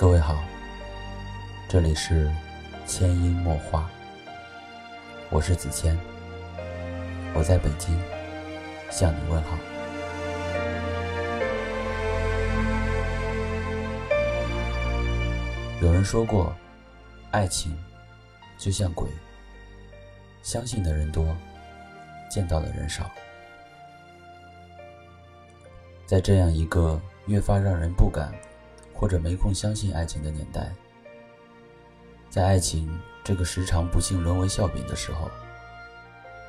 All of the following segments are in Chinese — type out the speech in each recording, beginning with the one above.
各位好，这里是千音墨画，我是子谦，我在北京向你问好。有人说过，爱情就像鬼，相信的人多，见到的人少。在这样一个越发让人不敢或者没空相信爱情的年代，在爱情这个时常不幸沦为笑柄的时候，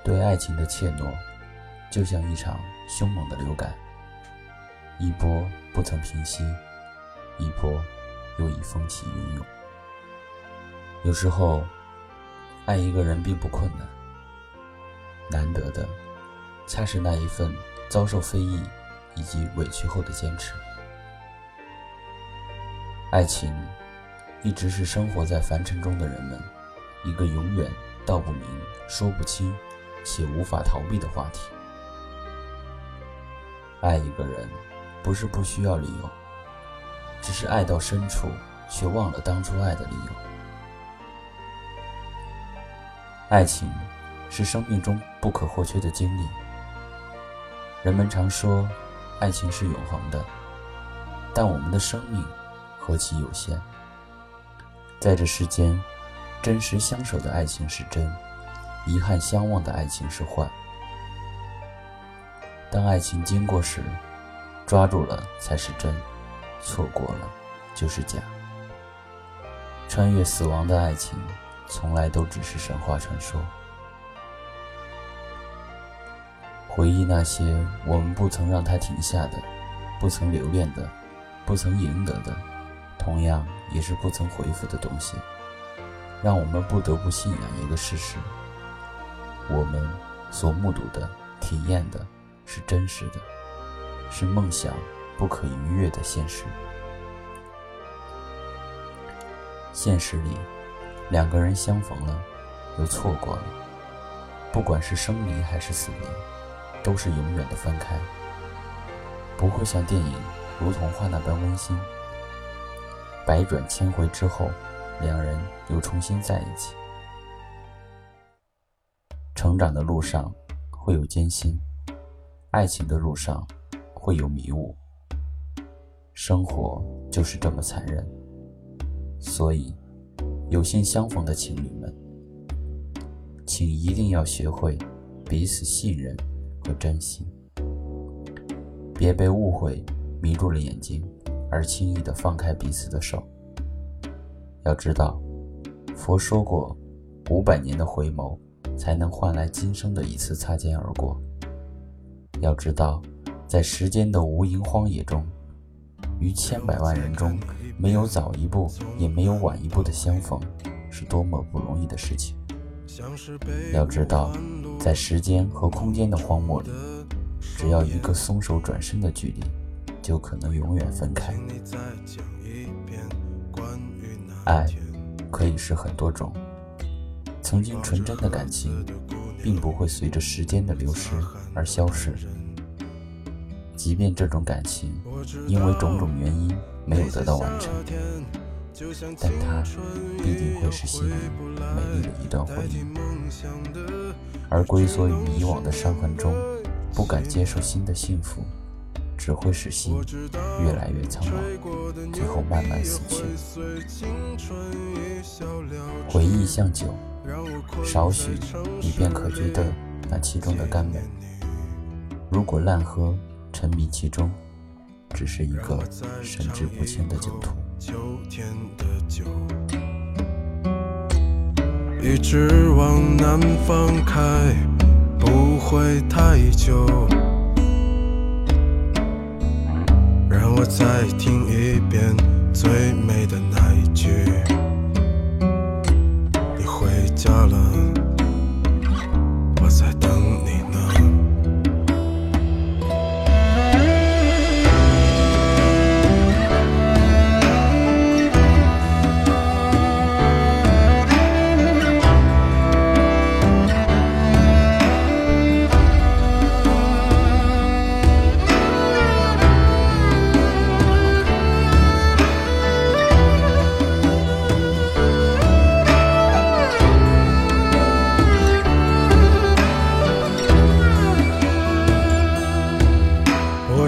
对爱情的怯懦，就像一场凶猛的流感，一波不曾平息，一波。又已风起云涌。有时候，爱一个人并不困难，难得的，恰是那一份遭受非议以及委屈后的坚持。爱情，一直是生活在凡尘中的人们一个永远道不明、说不清且无法逃避的话题。爱一个人，不是不需要理由。只是爱到深处，却忘了当初爱的理由。爱情是生命中不可或缺的经历。人们常说，爱情是永恒的，但我们的生命何其有限。在这世间，真实相守的爱情是真，遗憾相忘的爱情是幻。当爱情经过时，抓住了才是真。错过了，就是假。穿越死亡的爱情，从来都只是神话传说。回忆那些我们不曾让它停下的，不曾留恋的，不曾赢得的，同样也是不曾回复的东西，让我们不得不信仰一个事实：我们所目睹的、体验的，是真实的，是梦想。不可逾越的现实。现实里，两个人相逢了，又错过了。不管是生离还是死离，都是永远的分开。不会像电影如童话那般温馨。百转千回之后，两人又重新在一起。成长的路上会有艰辛，爱情的路上会有迷雾。生活就是这么残忍，所以有幸相逢的情侣们，请一定要学会彼此信任和珍惜，别被误会迷住了眼睛而轻易的放开彼此的手。要知道，佛说过，五百年的回眸才能换来今生的一次擦肩而过。要知道，在时间的无垠荒野中。于千百万人中，没有早一步，也没有晚一步的相逢，是多么不容易的事情。要知道，在时间和空间的荒漠里，只要一个松手转身的距离，就可能永远分开。爱可以是很多种，曾经纯真的感情，并不会随着时间的流失而消逝。即便这种感情因为种种原因没有得到完成，但它必定会是心里美丽的一段回忆。而龟缩于以往的伤痕中，不敢接受新的幸福，只会使心越来越苍老，最后慢慢死去。回忆像酒，少许你便可觉得那其中的甘美。如果滥喝，沉迷其中，只是一个神志不清的酒徒。一直往南方开，不会太久。我再听一遍最美的那一句。你回家了。